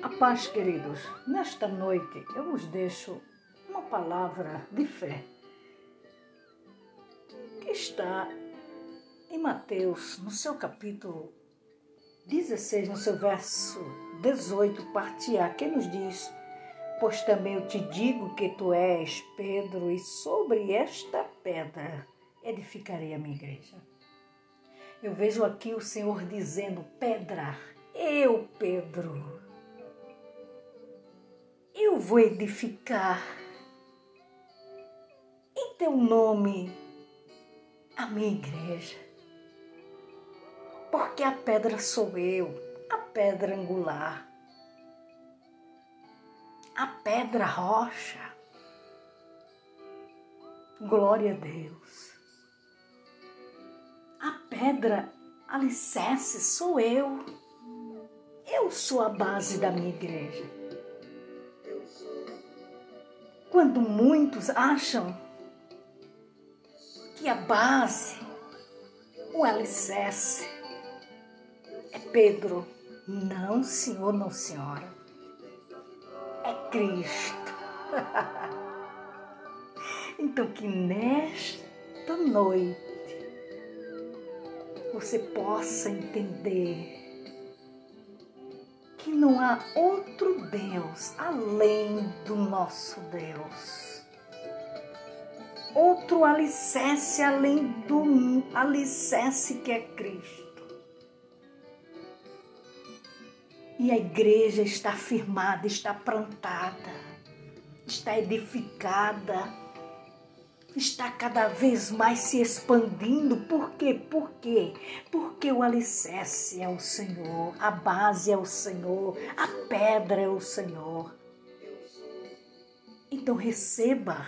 A paz, queridos. Nesta noite eu vos deixo uma palavra de fé que está em Mateus, no seu capítulo 16, no seu verso 18, parte A, que nos diz: Pois também eu te digo que tu és Pedro, e sobre esta pedra edificarei a minha igreja. Eu vejo aqui o Senhor dizendo: Pedra, eu, Pedro eu vou edificar em teu nome a minha igreja. Porque a pedra sou eu, a pedra angular, a pedra rocha. Glória a Deus. A pedra alicerce sou eu. Eu sou a base da minha igreja. Quando muitos acham que a base, o alicerce é Pedro. Não, senhor, não, senhora. É Cristo. então, que nesta noite você possa entender não há outro Deus além do nosso Deus. Outro alicerce além do alicerce que é Cristo. E a igreja está firmada, está plantada, está edificada está cada vez mais se expandindo. Por quê? Por quê? Porque o alicerce é o Senhor, a base é o Senhor, a pedra é o Senhor. Então receba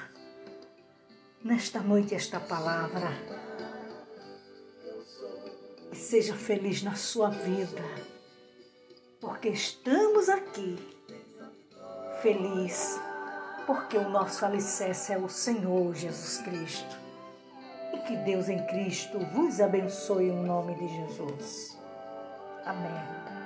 nesta noite esta palavra e seja feliz na sua vida, porque estamos aqui feliz porque o nosso alicerce é o Senhor Jesus Cristo. E que Deus em Cristo vos abençoe em nome de Jesus. Amém.